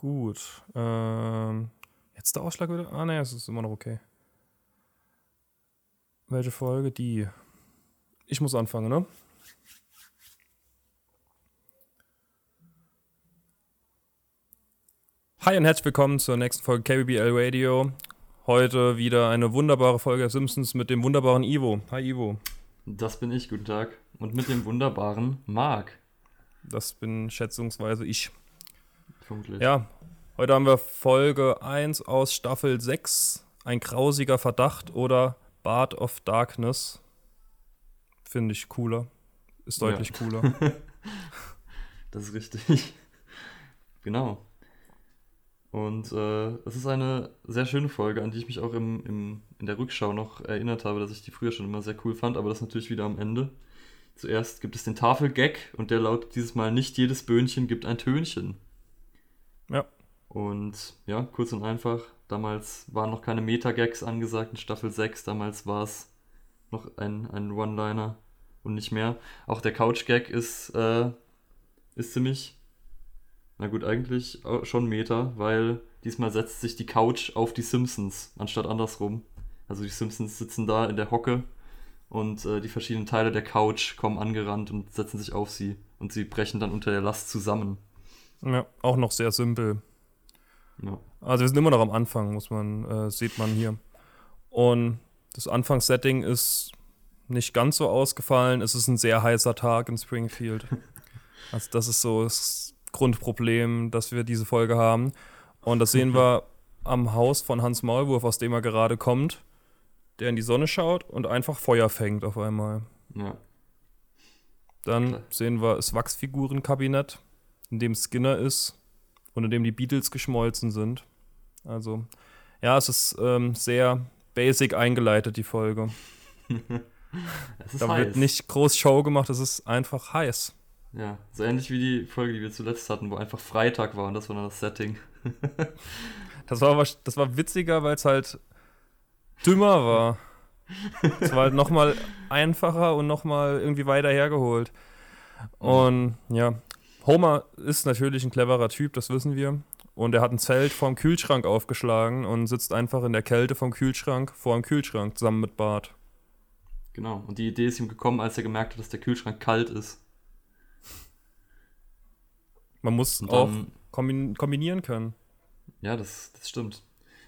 Gut. Ähm, jetzt der Ausschlag wieder? Ah, ne, es ist immer noch okay. Welche Folge? Die. Ich muss anfangen, ne? Hi und herzlich willkommen zur nächsten Folge KBBL Radio. Heute wieder eine wunderbare Folge der Simpsons mit dem wunderbaren Ivo. Hi Ivo. Das bin ich, guten Tag. Und mit dem wunderbaren Marc. Das bin schätzungsweise ich. Vermutlich. Ja, heute haben wir Folge 1 aus Staffel 6. Ein grausiger Verdacht oder Bart of Darkness. Finde ich cooler. Ist deutlich Ja. cooler. Das ist richtig. genau. Und äh, es ist eine sehr schöne Folge, an die ich mich auch im, im, in der Rückschau noch erinnert habe, dass ich die früher schon immer sehr cool fand, aber das natürlich wieder am Ende. Zuerst gibt es den Tafelgag und der lautet dieses Mal nicht jedes Böhnchen gibt ein Tönchen. Ja. Und ja, kurz und einfach, damals waren noch keine Meta-Gags angesagt in Staffel 6, damals war es noch ein, ein One-Liner und nicht mehr. Auch der Couch-Gag ist, äh, ist ziemlich, na gut, eigentlich schon Meta, weil diesmal setzt sich die Couch auf die Simpsons, anstatt andersrum. Also die Simpsons sitzen da in der Hocke und äh, die verschiedenen Teile der Couch kommen angerannt und setzen sich auf sie und sie brechen dann unter der Last zusammen. Ja, auch noch sehr simpel. Ja. Also wir sind immer noch am Anfang, muss man, äh, sieht man hier. Und das Anfangssetting ist nicht ganz so ausgefallen. Es ist ein sehr heißer Tag in Springfield. Also das ist so das Grundproblem, dass wir diese Folge haben. Und das sehen wir am Haus von Hans Maulwurf, aus dem er gerade kommt, der in die Sonne schaut und einfach Feuer fängt auf einmal. Ja. Dann sehen wir das Wachsfigurenkabinett, in dem Skinner ist und in dem die Beatles geschmolzen sind. Also, ja, es ist ähm, sehr basic eingeleitet, die Folge. Es ist Da heiß. wird nicht groß Show gemacht, es ist einfach heiß. Ja, so ähnlich wie die Folge, die wir zuletzt hatten, wo einfach Freitag war und das war dann das Setting. Das war, das war witziger, weil es halt dümmer war. Es war halt nochmal einfacher und nochmal irgendwie weiter hergeholt. Und ja, Homer ist natürlich ein cleverer Typ, das wissen wir. Und er hat ein Zelt vorm Kühlschrank aufgeschlagen und sitzt einfach in der Kälte vom Kühlschrank vor dem Kühlschrank zusammen mit Bart. Genau. Und die Idee ist ihm gekommen, als er gemerkt hat, dass der Kühlschrank kalt ist. Man muss Und auch kombinieren können. ja, das, das stimmt.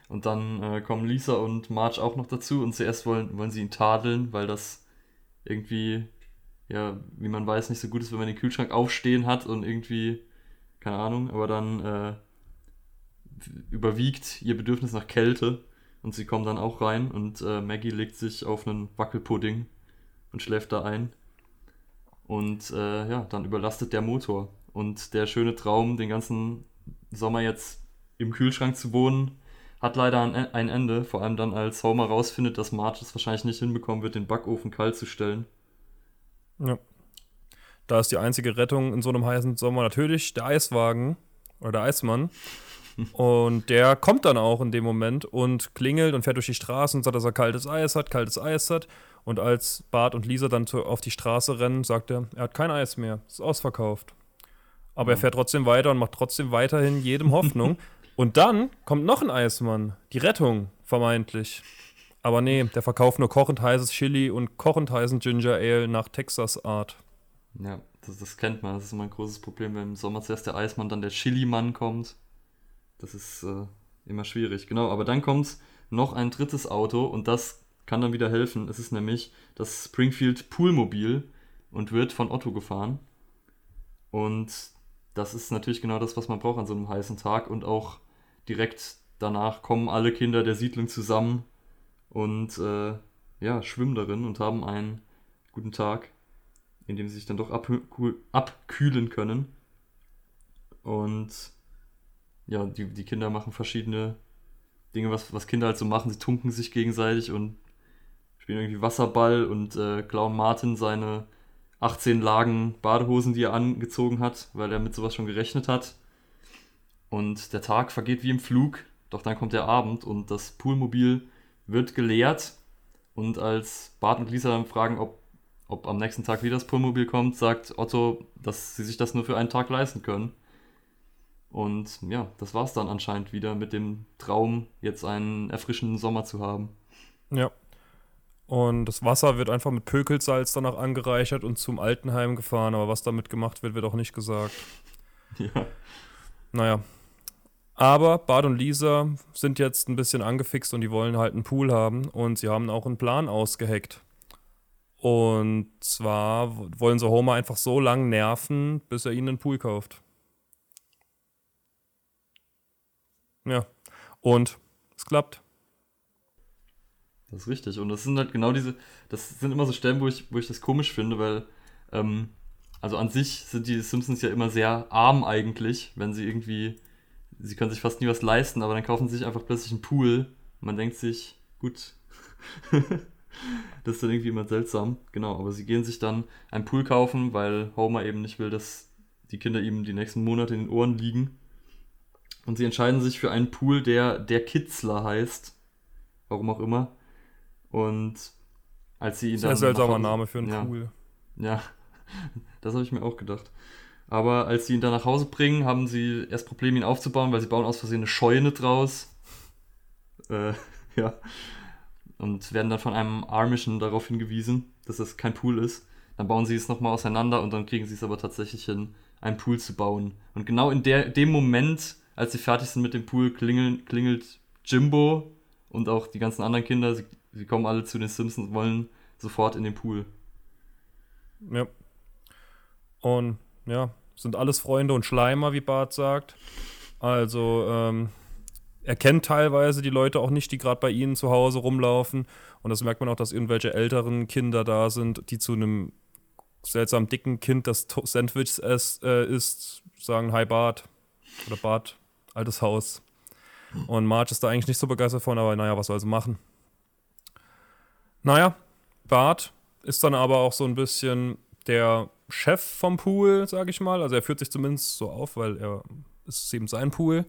Und dann äh, kommen Lisa und Marge auch noch dazu und zuerst wollen, wollen sie ihn tadeln, weil das irgendwie, ja, wie man weiß, nicht so gut ist, wenn man den Kühlschrank aufstehen hat und irgendwie, keine Ahnung, aber dann äh, überwiegt ihr Bedürfnis nach Kälte und sie kommen dann auch rein und äh, Maggie legt sich auf einen Wackelpudding und schläft da ein. Und äh, ja, dann überlastet der Motor. Und der schöne Traum, den ganzen Sommer jetzt im Kühlschrank zu wohnen, hat leider ein, ein Ende. Vor allem dann, als Homer rausfindet, dass Marge es wahrscheinlich nicht hinbekommen wird, den Backofen kalt zu stellen. Ja. Da ist die einzige Rettung in so einem heißen Sommer natürlich der Eiswagen oder der Eismann. Und der kommt dann auch in dem Moment und klingelt und fährt durch die Straße und sagt, dass er kaltes Eis hat, kaltes Eis hat. Und als Bart und Lisa dann auf die Straße rennen, sagt er, er hat kein Eis mehr, ist ausverkauft. Aber er fährt trotzdem weiter und macht trotzdem weiterhin jedem Hoffnung. und dann kommt noch ein Eismann, die Rettung, vermeintlich. Aber nee, der verkauft nur kochend heißes Chili und kochend heißen Ginger Ale nach Texas-Art. Ja, das, das kennt man. Das ist immer ein großes Problem, wenn im Sommer zuerst der Eismann, dann der Chili-Mann kommt. Das ist äh, immer schwierig. Genau, aber dann kommt noch ein drittes Auto und das kann dann wieder helfen. Es ist nämlich das Springfield Poolmobil und wird von Otto gefahren. Und das ist natürlich genau das, was man braucht an so einem heißen Tag. Und auch direkt danach kommen alle Kinder der Siedlung zusammen und äh, ja, schwimmen darin und haben einen guten Tag in dem sie sich dann doch abkühl- abkühlen können. Und ja, die, die Kinder machen verschiedene Dinge, was, was Kinder halt so machen. Sie tunken sich gegenseitig und spielen irgendwie Wasserball und äh, klauen Martin seine 18 Lagen Badehosen, die er angezogen hat, weil er mit sowas schon gerechnet hat. Und der Tag vergeht wie im Flug, doch dann kommt der Abend und das Poolmobil wird geleert. Und als Bart und Lisa dann fragen, ob, ob am nächsten Tag wieder das Poolmobil kommt, sagt Otto, dass sie sich das nur für einen Tag leisten können. Und ja, das war es dann anscheinend wieder mit dem Traum, jetzt einen erfrischenden Sommer zu haben. Ja. Und das Wasser wird einfach mit Pökelsalz danach angereichert und zum Altenheim gefahren, aber was damit gemacht wird, wird auch nicht gesagt. Ja. Naja. Aber Bart und Lisa sind jetzt ein bisschen angefixt und die wollen halt einen Pool haben und sie haben auch einen Plan ausgeheckt. Und zwar wollen sie Homer einfach so lang nerven, bis er ihnen einen Pool kauft. Ja. Und es klappt. Das ist richtig. Und das sind halt genau diese, das sind immer so Stellen, wo ich, wo ich das komisch finde, weil, ähm, also an sich sind die Simpsons ja immer sehr arm eigentlich, wenn sie irgendwie, sie können sich fast nie was leisten, aber dann kaufen sie sich einfach plötzlich einen Pool. Man denkt sich, gut, das ist dann irgendwie immer seltsam. Genau, aber sie gehen sich dann einen Pool kaufen, weil Homer eben nicht will, dass die Kinder ihm die nächsten Monate in den Ohren liegen. Und sie entscheiden sich für einen Pool, der der Kitzler heißt. Warum auch immer. Und als sie ihn Sehr dann. seltsamer nach Hause- Name für einen ja, Pool. Ja, das habe ich mir auch gedacht. Aber als sie ihn dann nach Hause bringen, haben sie erst Probleme, ihn aufzubauen, weil sie bauen aus Versehen eine Scheune draus. Äh, ja. Und werden dann von einem Armischen darauf hingewiesen, dass das kein Pool ist. Dann bauen sie es nochmal auseinander und dann kriegen sie es aber tatsächlich hin, einen Pool zu bauen. Und genau in der, dem Moment, als sie fertig sind mit dem Pool, klingeln, klingelt Jimbo und auch die ganzen anderen Kinder. Sie, sie kommen alle zu den Simpsons und wollen sofort in den Pool. Ja. Und ja, sind alles Freunde und Schleimer, wie Bart sagt. Also, ähm, er kennt teilweise die Leute auch nicht, die gerade bei ihnen zu Hause rumlaufen. Und das merkt man auch, dass irgendwelche älteren Kinder da sind, die zu einem seltsam dicken Kind, das Sandwich äh, isst, sagen Hi Bart. Oder Bart, altes Haus. Und Marge ist da eigentlich nicht so begeistert von, aber naja, was soll sie machen? Naja, Bart ist dann aber auch so ein bisschen der Chef vom Pool, sage ich mal. Also er führt sich zumindest so auf, weil er es ist eben sein Pool.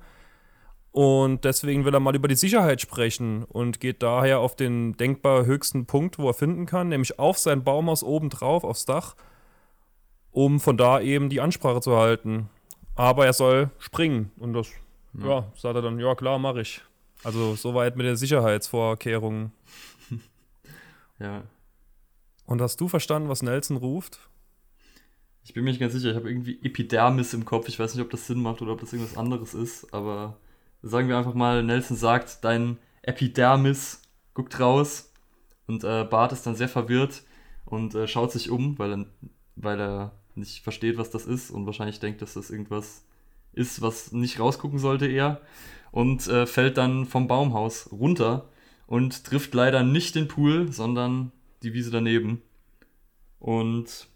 Und deswegen will er mal über die Sicherheit sprechen und geht daher auf den denkbar höchsten Punkt, wo er finden kann, nämlich auf sein Baumhaus oben drauf, aufs Dach, um von da eben die Ansprache zu halten. Aber er soll springen. Und das, ja, Ja. sagt er dann, ja klar, mache ich. Also soweit mit den Sicherheitsvorkehrungen. Ja. Und hast du verstanden, was Nelson ruft? Ich bin mir nicht ganz sicher, ich habe irgendwie Epidermis im Kopf. Ich weiß nicht, ob das Sinn macht oder ob das irgendwas anderes ist, aber sagen wir einfach mal, Nelson sagt, dein Epidermis guckt raus und äh, Bart ist dann sehr verwirrt und äh, schaut sich um, weil er, weil er nicht versteht, was das ist und wahrscheinlich denkt, dass das irgendwas ist, was nicht rausgucken sollte eher und äh, fällt dann vom Baumhaus runter und trifft leider nicht den Pool, sondern die Wiese daneben. Und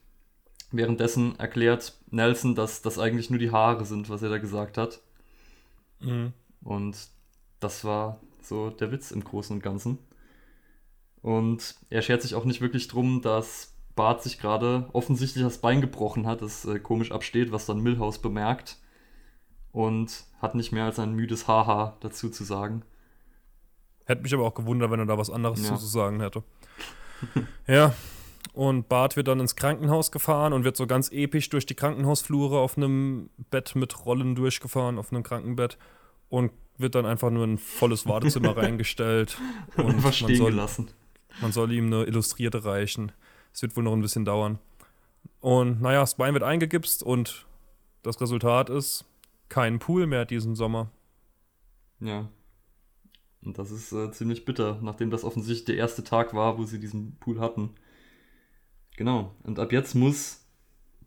währenddessen erklärt Nelson, dass das eigentlich nur die Haare sind, was er da gesagt hat. Mhm. Und das war so der Witz im Großen und Ganzen. Und er schert sich auch nicht wirklich drum, dass Bart sich gerade offensichtlich das Bein gebrochen hat, das äh, komisch absteht, was dann Milhouse bemerkt. Und hat nicht mehr als ein müdes Haha dazu zu sagen. Hätte mich aber auch gewundert, wenn er da was anderes Ja. zu sagen hätte. ja. Und Bart wird dann ins Krankenhaus gefahren und wird so ganz episch durch die Krankenhausflure auf einem Bett mit Rollen durchgefahren, auf einem Krankenbett. Und wird dann einfach nur in ein volles Wartezimmer reingestellt. Und Einfach man stehen soll, gelassen. man soll ihm eine Illustrierte reichen. Es wird wohl noch ein bisschen dauern. Und naja, das Bein wird eingegipst und das Resultat ist kein Pool mehr diesen Sommer. Ja. Und das ist äh, ziemlich bitter, nachdem das offensichtlich der erste Tag war, wo sie diesen Pool hatten. Genau. Und ab jetzt muss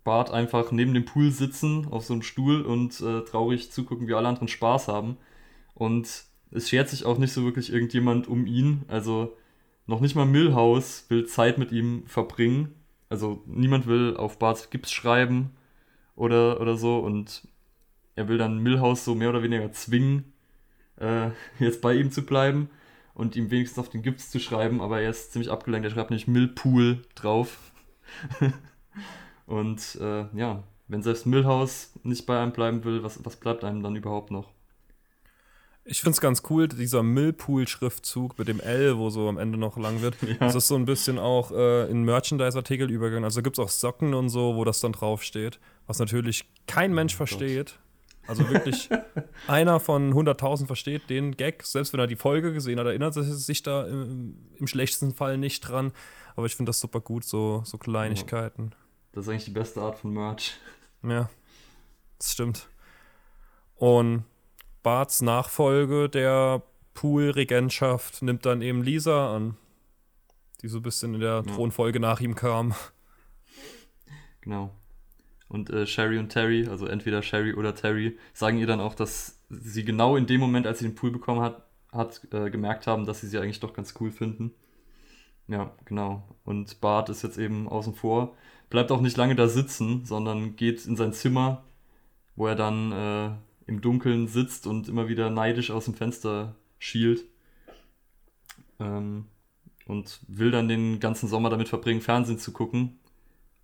Bart einfach neben dem Pool sitzen, auf so einem Stuhl und äh, traurig zugucken, wie alle anderen Spaß haben. Und es schert sich auch nicht so wirklich irgendjemand um ihn. Also noch nicht mal Milhouse will Zeit mit ihm verbringen. Also niemand will auf Barts Gips schreiben oder, oder so. Und er will dann Milhouse so mehr oder weniger zwingen, äh, jetzt bei ihm zu bleiben und ihm wenigstens auf den Gips zu schreiben, aber er ist ziemlich abgelenkt, er schreibt nämlich Millpool drauf. und äh, ja, wenn selbst Milhouse nicht bei einem bleiben will, was, was bleibt einem dann überhaupt noch? Ich finde es ganz cool, dieser Millpool-Schriftzug mit dem L, wo so am Ende noch lang wird. Ja. Das ist so ein bisschen auch äh, in Merchandise-Artikel übergegangen. Also gibt es auch Socken und so, wo das dann draufsteht. Was natürlich kein Mensch Oh Gott. versteht. Also wirklich einer von 100.000 versteht den Gag, selbst wenn er die Folge gesehen hat, erinnert er sich da im, im schlechtesten Fall nicht dran. Aber ich finde das super gut, so, so Kleinigkeiten. Das ist eigentlich die beste Art von Merch. Ja, das stimmt. Und Barts Nachfolge der Pool-Regentschaft nimmt dann eben Lisa an, die so ein bisschen in der ja. Thronfolge nach ihm kam. Genau. Und äh, Sherry und Terry, also entweder Sherry oder Terry, sagen ihr dann auch, dass sie genau in dem Moment, als sie den Pool bekommen hat, hat äh, gemerkt haben, dass sie sie eigentlich doch ganz cool finden. Ja, genau. Und Bart ist jetzt eben außen vor, bleibt auch nicht lange da sitzen, sondern geht in sein Zimmer, wo er dann äh, im Dunkeln sitzt und immer wieder neidisch aus dem Fenster schielt. Ähm, und will dann den ganzen Sommer damit verbringen, Fernsehen zu gucken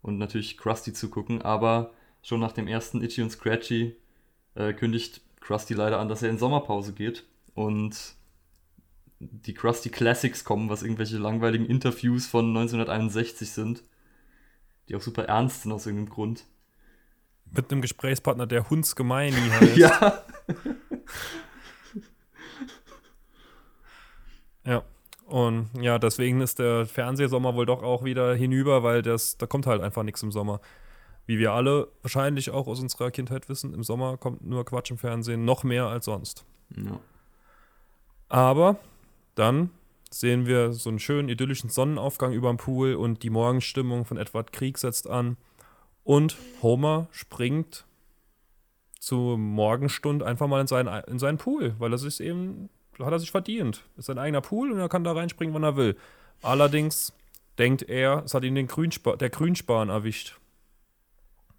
und natürlich Krusty zu gucken. Aber schon nach dem ersten Itchy und Scratchy äh, kündigt Krusty leider an, dass er in Sommerpause geht. Und die Krusty Classics kommen, was irgendwelche langweiligen Interviews von 1961 sind, die auch super ernst sind aus irgendeinem Grund. Mit einem Gesprächspartner, der Hundsgemeini heißt. ja. ja. Und ja, deswegen ist der Fernsehsommer wohl doch auch wieder hinüber, weil das, da kommt halt einfach nichts im Sommer. Wie wir alle wahrscheinlich auch aus unserer Kindheit wissen, im Sommer kommt nur Quatsch im Fernsehen, noch mehr als sonst. Ja. Aber dann sehen wir so einen schönen idyllischen Sonnenaufgang über dem Pool und die Morgenstimmung von Edward Krieg setzt an. Und Homer springt zur Morgenstund einfach mal in seinen, in seinen Pool, weil das ist eben hat er sich verdient. Ist sein eigener Pool und er kann da reinspringen, wann er will. Allerdings denkt er, es hat ihn den Grünspa der Grünspan erwischt.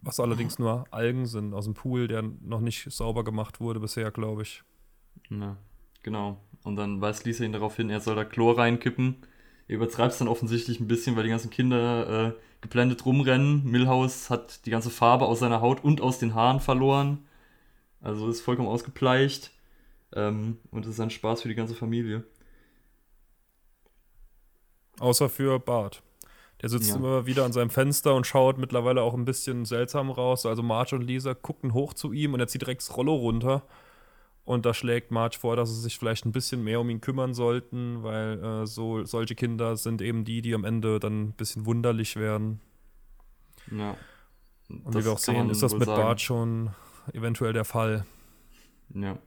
Was allerdings nur Algen sind aus dem Pool, der noch nicht sauber gemacht wurde bisher, glaube ich. Ja, genau. Und dann weist Lisa ihn darauf hin, er soll da Chlor reinkippen. Er übertreibt es dann offensichtlich ein bisschen, weil die ganzen Kinder äh, geblendet rumrennen. Milhouse hat die ganze Farbe aus seiner Haut und aus den Haaren verloren. Also ist vollkommen ausgebleicht. Ähm, und es ist ein Spaß für die ganze Familie. Außer für Bart. Der sitzt ja. immer wieder an seinem Fenster und schaut mittlerweile auch ein bisschen seltsam raus. Also Marge und Lisa gucken hoch zu ihm und er zieht direkt das Rollo runter. Und da schlägt Marge vor, dass sie sich vielleicht ein bisschen mehr um ihn kümmern sollten, weil äh, so, solche Kinder sind eben die, die am Ende dann ein bisschen wunderlich werden. Ja. Und wie wir auch sehen, ist das mit sagen. Bart schon eventuell der Fall. Ja.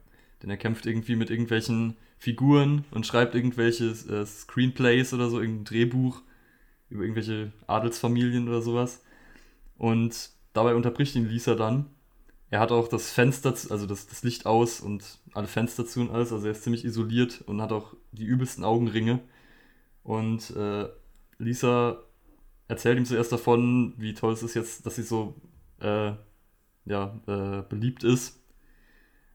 Denn er kämpft irgendwie mit irgendwelchen Figuren und schreibt irgendwelche äh, Screenplays oder so, irgendein Drehbuch über irgendwelche Adelsfamilien oder sowas. Und dabei unterbricht ihn Lisa dann. Er hat auch das Fenster, also das, das Licht aus und alle Fenster zu und alles. Also er ist ziemlich isoliert und hat auch die übelsten Augenringe. Und äh, Lisa erzählt ihm zuerst davon, wie toll es ist jetzt, dass sie so äh, ja, äh, beliebt ist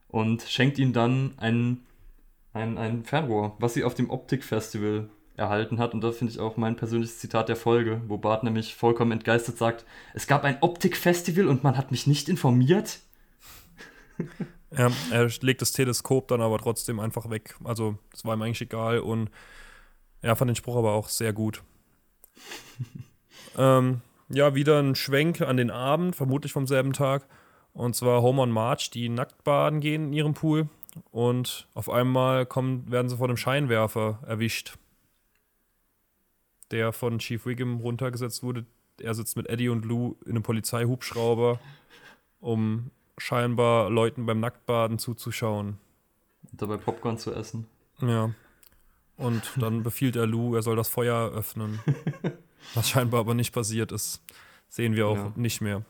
und schenkt ihm dann ein, ein, ein Fernrohr, was sie auf dem Optik-Festival erhalten hat. Und da finde ich auch mein persönliches Zitat der Folge, wo Bart nämlich vollkommen entgeistert sagt, es gab ein Optik-Festival und man hat mich nicht informiert. Ja, er legt das Teleskop dann aber trotzdem einfach weg. Also, das war ihm eigentlich egal und er fand den Spruch aber auch sehr gut. ähm, ja, wieder ein Schwenk an den Abend, vermutlich vom selben Tag. Und zwar Homer und Marge, die nackt baden gehen in ihrem Pool. Und auf einmal kommen, werden sie vor dem Scheinwerfer erwischt, der von Chief Wiggum runtergesetzt wurde. Er sitzt mit Eddie und Lou in einem Polizeihubschrauber, um scheinbar Leuten beim Nacktbaden zuzuschauen. Und dabei Popcorn zu essen. Ja. Und dann befiehlt er Lou, er soll das Feuer öffnen. was scheinbar aber nicht passiert ist. Sehen wir auch ja. nicht mehr.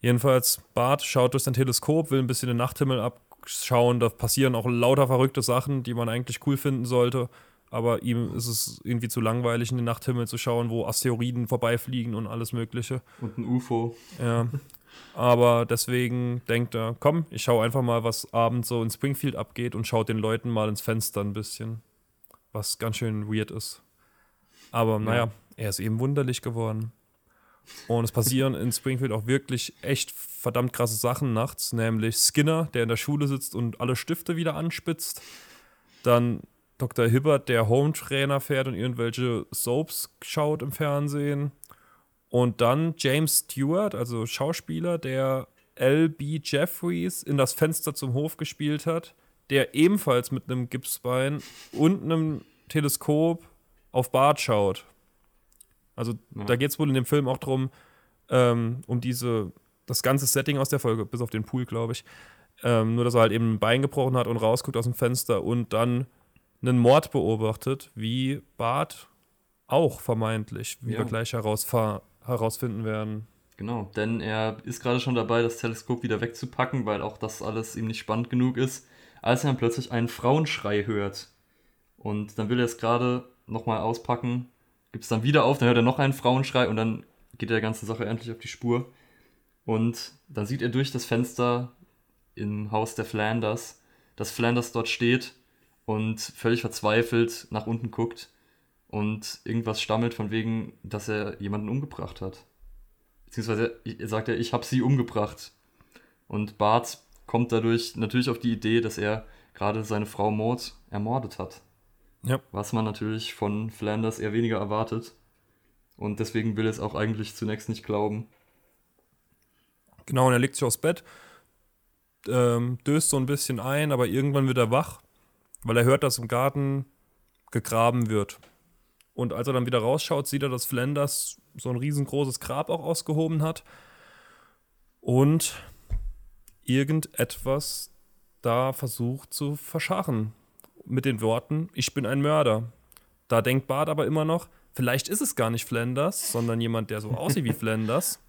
Jedenfalls, Bart schaut durch sein Teleskop, will ein bisschen den Nachthimmel abschauen. Da passieren auch lauter verrückte Sachen, die man eigentlich cool finden sollte. Aber ihm ist es irgendwie zu langweilig, in den Nachthimmel zu schauen, wo Asteroiden vorbeifliegen und alles Mögliche. Und ein UFO. Ja. Aber deswegen denkt er, komm, ich schaue einfach mal, was abends so in Springfield abgeht und schaut den Leuten mal ins Fenster ein bisschen. Was ganz schön weird ist. Aber naja, ja. er ist eben wunderlich geworden. Und es passieren in Springfield auch wirklich echt verdammt krasse Sachen nachts, nämlich Skinner, der in der Schule sitzt und alle Stifte wieder anspitzt. Dann Dr. Hibbert, der Home-Trainer fährt und irgendwelche Soaps schaut im Fernsehen. Und dann James Stewart, also Schauspieler, der L.B. Jeffries in das Fenster zum Hof gespielt hat, der ebenfalls mit einem Gipsbein und einem Teleskop auf Bart schaut. Also Ja. da geht es wohl in dem Film auch drum, ähm, um diese, das ganze Setting aus der Folge, bis auf den Pool, glaube ich. Ähm, nur, dass er halt eben ein Bein gebrochen hat und rausguckt aus dem Fenster und dann einen Mord beobachtet, wie Bart auch vermeintlich, wie Ja. wir gleich herausfa- herausfinden werden. Genau, denn er ist gerade schon dabei, das Teleskop wieder wegzupacken, weil auch das alles ihm nicht spannend genug ist, als er dann plötzlich einen Frauenschrei hört. Und dann will er es gerade nochmal auspacken, gibt es dann wieder auf, dann hört er noch einen Frauenschrei und dann geht er der ganzen Sache endlich auf die Spur. Und dann sieht er durch das Fenster im Haus der Flanders, dass Flanders dort steht und völlig verzweifelt nach unten guckt und irgendwas stammelt von wegen, dass er jemanden umgebracht hat. Beziehungsweise sagt er, ich habe sie umgebracht. Und Bart kommt dadurch natürlich auf die Idee, dass er gerade seine Frau Maud ermordet hat. Ja. Was man natürlich von Flanders eher weniger erwartet. Und deswegen will er es auch eigentlich zunächst nicht glauben. Genau, und er legt sich aufs Bett, ähm, döst so ein bisschen ein, aber irgendwann wird er wach, weil er hört, dass im Garten gegraben wird. Und als er dann wieder rausschaut, sieht er, dass Flanders so ein riesengroßes Grab auch ausgehoben hat und irgendetwas da versucht zu verscharren. Mit den Worten, ich bin ein Mörder. Da denkt Bart aber immer noch, vielleicht ist es gar nicht Flanders, sondern jemand, der so aussieht wie Flanders.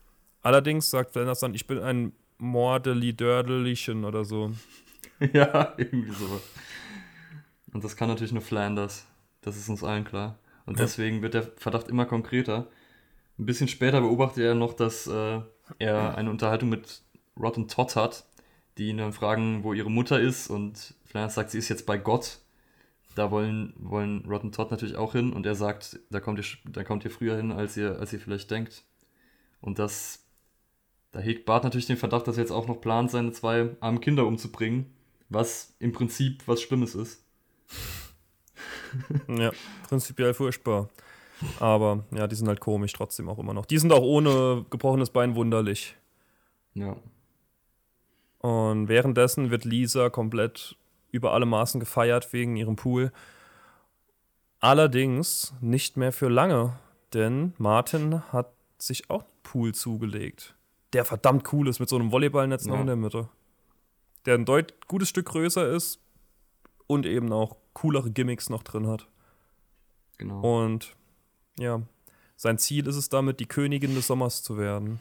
Allerdings sagt Flanders dann, ich bin ein Mordeli Dördelchen oder so. ja, irgendwie sowas. Und das kann natürlich nur Flanders. Das ist uns allen klar. Und Ja. deswegen wird der Verdacht immer konkreter. Ein bisschen später beobachtet er noch, dass äh, er eine Unterhaltung mit Rod und Todd hat, die ihn dann fragen, wo ihre Mutter ist. Und Flanders sagt, sie ist jetzt bei Gott. Da wollen, wollen Rod und Todd natürlich auch hin. Und er sagt, da kommt ihr, da kommt ihr früher hin, als ihr, als ihr vielleicht denkt. Und das, da hegt Bart natürlich den Verdacht, dass er jetzt auch noch plant, seine zwei armen Kinder umzubringen. Was im Prinzip was Schlimmes ist. Ja, prinzipiell furchtbar. Aber ja, die sind halt komisch trotzdem auch immer noch. Die sind auch ohne gebrochenes Bein wunderlich. Ja. Und währenddessen wird Lisa komplett über alle Maßen gefeiert wegen ihrem Pool. Allerdings nicht mehr für lange, denn Martin hat sich auch einen Pool zugelegt. Der verdammt cool ist mit so einem Volleyballnetz noch Ja. in der Mitte. Der ein deut gutes Stück größer ist und eben auch coolere Gimmicks noch drin hat. Genau. Und ja, sein Ziel ist es damit, die Königin des Sommers zu werden.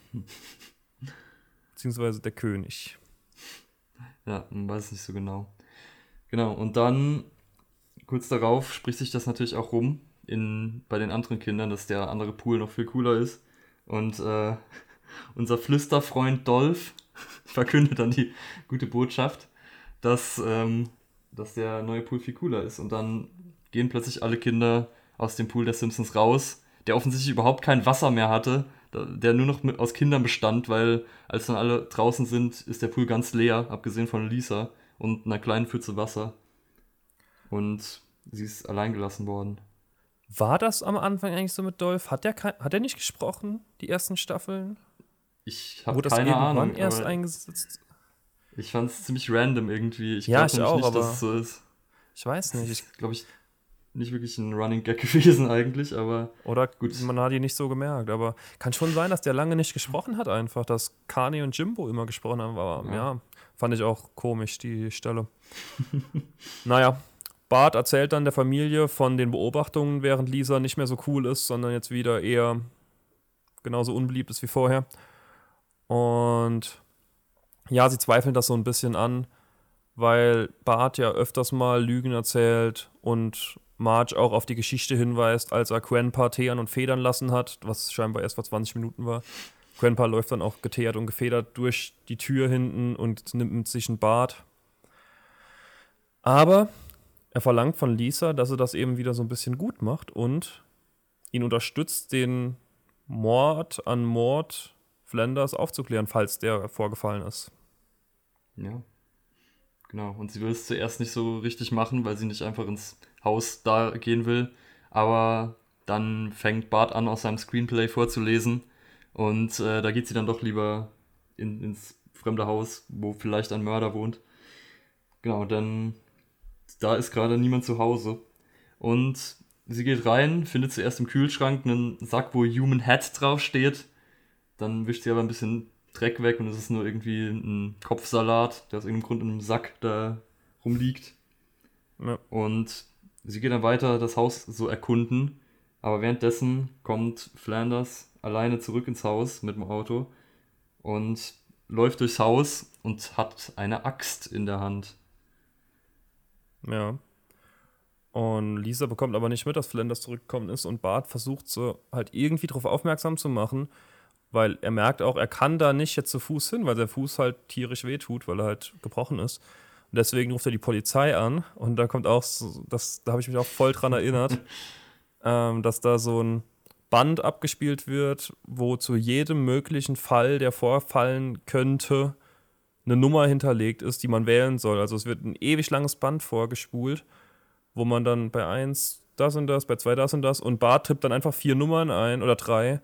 Beziehungsweise der König. Ja, man weiß es nicht so genau. Genau, und dann kurz darauf spricht sich das natürlich auch rum in, bei den anderen Kindern, dass der andere Pool noch viel cooler ist. Und äh, unser Flüsterfreund Dolph verkündet dann die gute Botschaft, dass, ähm, dass der neue Pool viel cooler ist. Und dann gehen plötzlich alle Kinder aus dem Pool der Simpsons raus, der offensichtlich überhaupt kein Wasser mehr hatte, der nur noch mit, aus Kindern bestand, weil als dann alle draußen sind, ist der Pool ganz leer, abgesehen von Lisa und einer kleinen Pfütze Wasser. Und sie ist allein gelassen worden. War das am Anfang eigentlich so mit Dolph? Hat er hat er nicht gesprochen, die ersten Staffeln? Ich habe Wurde das keine irgendwann Ahnung, erst eingesetzt? Ich fand es ziemlich random irgendwie. Ich Ja, glaube nicht, dass es so ist. Ich weiß nicht. Ich, glaube ich, nicht wirklich ein Running Gag gewesen eigentlich, aber oder Gut. man hat ihn nicht so gemerkt. Aber kann schon sein, dass der lange nicht gesprochen hat, einfach. Dass Kani und Jimbo immer gesprochen haben. Aber ja, Ja. fand ich auch komisch, die Stelle. naja, Bart erzählt dann der Familie von den Beobachtungen, während Lisa nicht mehr so cool ist, sondern jetzt wieder eher genauso unbeliebt ist wie vorher. Und ja, sie zweifeln das so ein bisschen an, weil Bart ja öfters mal Lügen erzählt und Marge auch auf die Geschichte hinweist, als er Quenpa teeren und federn lassen hat, was scheinbar erst vor 20 Minuten war. Quenpa läuft dann auch geteert und gefedert durch die Tür hinten und nimmt sich ein Bad. Aber er verlangt von Lisa, dass er das eben wieder so ein bisschen gut macht und ihn unterstützt, den Mord an Mord Flanders aufzuklären, falls der vorgefallen ist. Ja. Genau. Und sie will es zuerst nicht so richtig machen, weil sie nicht einfach ins Haus da gehen will. Aber dann fängt Bart an, aus seinem Screenplay vorzulesen. Und äh, da geht sie dann doch lieber in, ins fremde Haus, wo vielleicht ein Mörder wohnt. Genau, dann da ist gerade niemand zu Hause. Und sie geht rein, findet zuerst im Kühlschrank einen Sack, wo Human Hat draufsteht. Dann wischt sie aber ein bisschen Dreck weg und es ist nur irgendwie ein Kopfsalat, der aus irgendeinem Grund in einem Sack da rumliegt. Ja. Und sie geht dann weiter das Haus so erkunden. Aber währenddessen kommt Flanders alleine zurück ins Haus mit dem Auto und läuft durchs Haus und hat eine Axt in der Hand. Ja. Und Lisa bekommt aber nicht mit, dass Flanders zurückgekommen ist und Bart versucht so halt irgendwie darauf aufmerksam zu machen, weil er merkt auch, er kann da nicht jetzt zu Fuß hin, weil der Fuß halt tierisch wehtut, weil er halt gebrochen ist. Und deswegen ruft er die Polizei an und da kommt auch, so, das, da habe ich mich auch voll dran erinnert, ähm, dass da so ein Band abgespielt wird, wo zu jedem möglichen Fall, der vorfallen könnte, eine Nummer hinterlegt ist, die man wählen soll. Also es wird ein ewig langes Band vorgespult, wo man dann bei 1 das und das, bei 2 das und das und Bart tippt dann einfach vier Nummern ein oder drei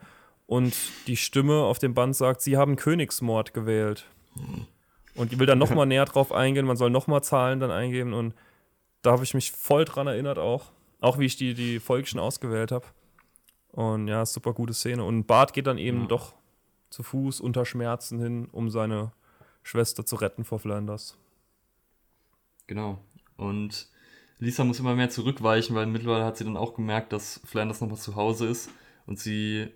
und die Stimme auf dem Band sagt, sie haben Königsmord gewählt. Und die will dann nochmal näher drauf eingehen, man soll nochmal Zahlen dann eingeben und da habe ich mich voll dran erinnert auch. Auch wie ich die, die Folge schon ausgewählt habe. Und ja, super gute Szene. Und Bart geht dann eben ja. doch zu Fuß unter Schmerzen hin, um seine Schwester zu retten vor Flanders. Genau. Und Lisa muss immer mehr zurückweichen, weil mittlerweile hat sie dann auch gemerkt, dass Flanders nochmal zu Hause ist. Und sie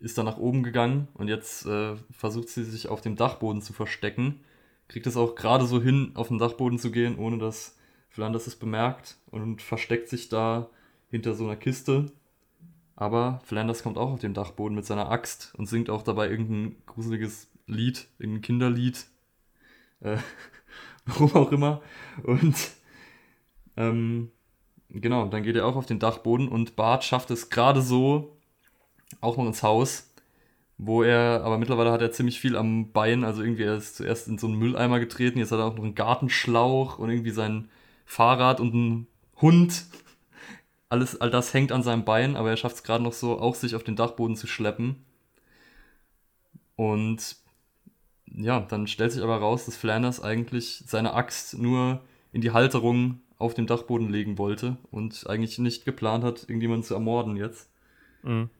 ist dann nach oben gegangen und jetzt äh, versucht sie sich auf dem Dachboden zu verstecken. Kriegt es auch gerade so hin, auf den Dachboden zu gehen, ohne dass Flanders es bemerkt und versteckt sich da hinter so einer Kiste aber Flanders kommt auch auf den Dachboden mit seiner Axt und singt auch dabei irgendein gruseliges Lied, irgendein Kinderlied. Äh, warum auch immer. Und ähm, genau, dann geht er auch auf den Dachboden und Bart schafft es gerade so auch noch ins Haus, wo er, aber mittlerweile hat er ziemlich viel am Bein, also irgendwie er ist zuerst in so einen Mülleimer getreten, jetzt hat er auch noch einen Gartenschlauch und irgendwie sein Fahrrad und einen Hund alles, all das hängt an seinem Bein, aber er schafft es gerade noch so, auch sich auf den Dachboden zu schleppen. Und ja, dann stellt sich aber raus, dass Flanders eigentlich seine Axt nur in die Halterung auf dem Dachboden legen wollte und eigentlich nicht geplant hat, irgendjemanden zu ermorden jetzt. Mhm.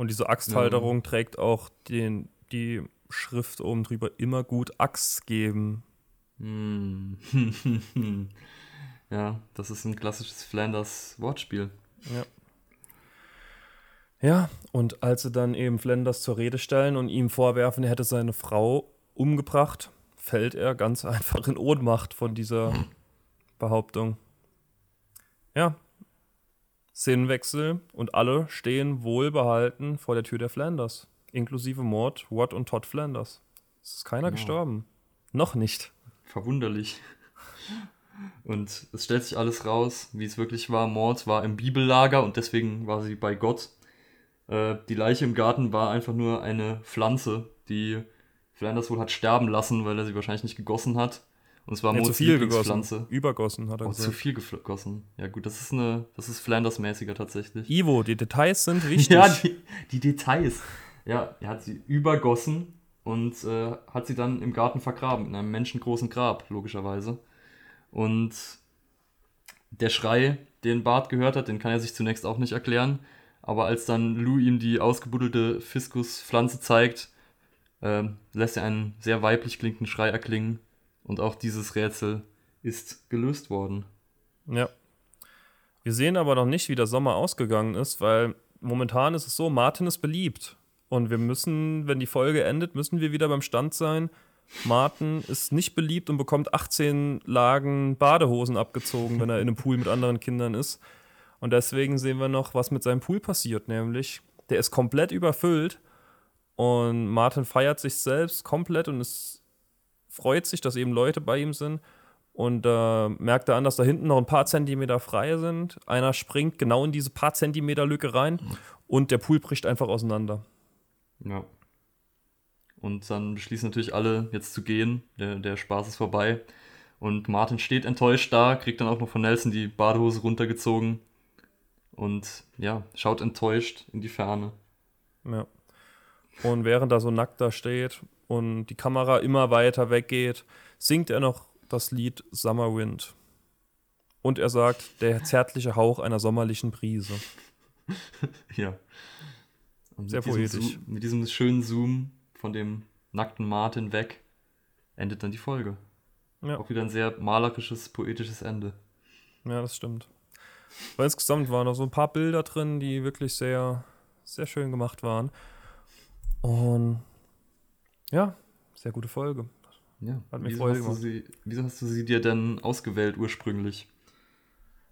Und diese Axthalterung ja. trägt auch den, die Schrift oben drüber immer gut Axt geben. Mhm. Ja, das ist ein klassisches Flanders-Wortspiel. Ja. Ja, und als sie dann eben Flanders zur Rede stellen und ihm vorwerfen, er hätte seine Frau umgebracht, fällt er ganz einfach in Ohnmacht von dieser Behauptung. Ja, Szenenwechsel und alle stehen wohlbehalten vor der Tür der Flanders, inklusive Mord, Watt und Todd Flanders. Es ist keiner genau. gestorben. Noch nicht. Verwunderlich. Und es stellt sich alles raus, wie es wirklich war. Mord war im Bibellager und deswegen war sie bei Gott. Äh, die Leiche im Garten war einfach nur eine Pflanze, die Flanders wohl hat sterben lassen, weil er sie wahrscheinlich nicht gegossen hat. Und es war ja, zu viel gegossen. Übergossen hat er oh, gesagt. Zu viel gegossen. Ja gut, das ist eine, das ist Flanders-mäßiger tatsächlich. Ivo, die Details sind wichtig. ja, die, die, Details. Ja, er hat sie übergossen und äh, hat sie dann im Garten vergraben, in einem menschengroßen Grab, logischerweise. Und der Schrei, den Bart gehört hat, den kann er sich zunächst auch nicht erklären. Aber als dann Lou ihm die ausgebuddelte Fiskuspflanze zeigt, äh, lässt er einen sehr weiblich klingenden Schrei erklingen. Und auch dieses Rätsel ist gelöst worden. Ja. Wir sehen aber noch nicht, wie der Sommer ausgegangen ist, weil momentan ist es so, Martin ist beliebt. Und wir müssen, wenn die Folge endet, müssen wir wieder beim Stand sein, Martin ist nicht beliebt und bekommt 18 Lagen Badehosen abgezogen, wenn er in einem Pool mit anderen Kindern ist. Und deswegen sehen wir noch, was mit seinem Pool passiert, nämlich der ist komplett überfüllt und Martin feiert sich selbst komplett und es freut sich, dass eben Leute bei ihm sind. Und äh, merkt er an, dass da hinten noch ein paar Zentimeter frei sind. Einer springt genau in diese paar Zentimeter Lücke rein und der Pool bricht einfach auseinander. Ja. Und dann beschließen natürlich alle, jetzt zu gehen. Der, der Spaß ist vorbei. Und Martin steht enttäuscht da, kriegt dann auch noch von Nelson die Badehose runtergezogen. Und ja, schaut enttäuscht in die Ferne. Ja. Und während er so nackt da steht, und die Kamera immer weiter weggeht, singt er noch das Lied Summer Wind. Und er sagt, der zärtliche Hauch einer sommerlichen Brise. ja. Und Sehr mit diesem poetisch. Zoom, mit diesem schönen Zoom von dem nackten Martin weg endet dann die Folge. Ja. Auch wieder ein sehr malerisches, poetisches Ende. Ja, das stimmt. Weil insgesamt waren noch so ein paar Bilder drin, die wirklich sehr, sehr schön gemacht waren. Und ja, sehr gute Folge. Ja. Hat mir wieso, Freude hast du gemacht. sie, wieso hast du sie dir denn ausgewählt ursprünglich?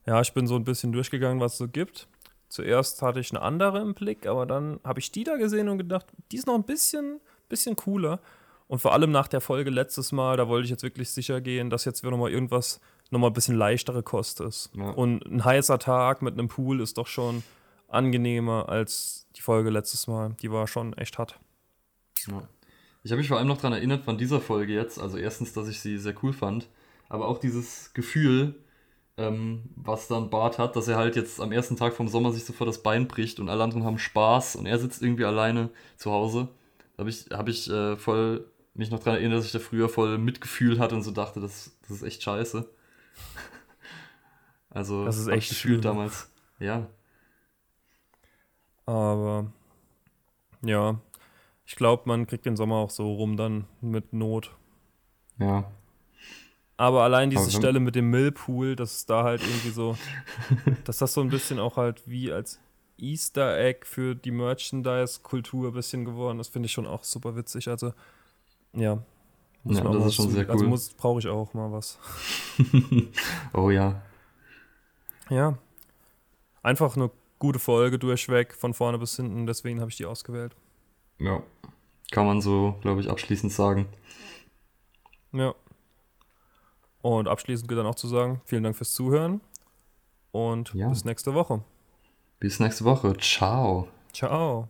Ja, ich bin so ein bisschen durchgegangen, was es so gibt. Zuerst hatte ich eine andere im Blick, aber dann habe ich die da gesehen und gedacht, die ist noch ein bisschen, bisschen cooler. Und vor allem nach der Folge letztes Mal, da wollte ich jetzt wirklich sicher gehen, dass jetzt wieder nochmal irgendwas nochmal ein bisschen leichtere Kost ist. Ja. Und ein heißer Tag mit einem Pool ist doch schon angenehmer als die Folge letztes Mal. Die war schon echt hart. Ja. Ich habe mich vor allem noch daran erinnert von dieser Folge jetzt. Also erstens, dass ich sie sehr cool fand, aber auch dieses Gefühl, ähm, was dann Bart hat, dass er halt jetzt am ersten Tag vom Sommer sich sofort das Bein bricht und alle anderen haben Spaß und er sitzt irgendwie alleine zu Hause. Da habe ich, hab ich äh, voll mich noch daran erinnert, dass ich da früher voll Mitgefühl hatte und so dachte, das, das ist echt scheiße. also, Das ist echt gefühlt damals. Ja, Aber ja, ich glaube, man kriegt den Sommer auch so rum dann mit Not. ja. Aber allein diese wenn- Stelle mit dem Millpool, dass es da halt irgendwie so, dass das so ein bisschen auch halt wie als Easter Egg für die Merchandise-Kultur ein bisschen geworden ist, finde ich schon auch super witzig. Also, ja. Ja, man das ist schon zu- sehr Also cool. muss- brauche ich auch mal was. oh ja. Ja. Einfach eine gute Folge durchweg, von vorne bis hinten, deswegen habe ich die ausgewählt. Ja. Kann man so, glaube ich, abschließend sagen. Ja. Und abschließend gilt dann auch zu sagen, vielen Dank fürs Zuhören und Ja. bis nächste Woche. Bis nächste Woche. Ciao. Ciao.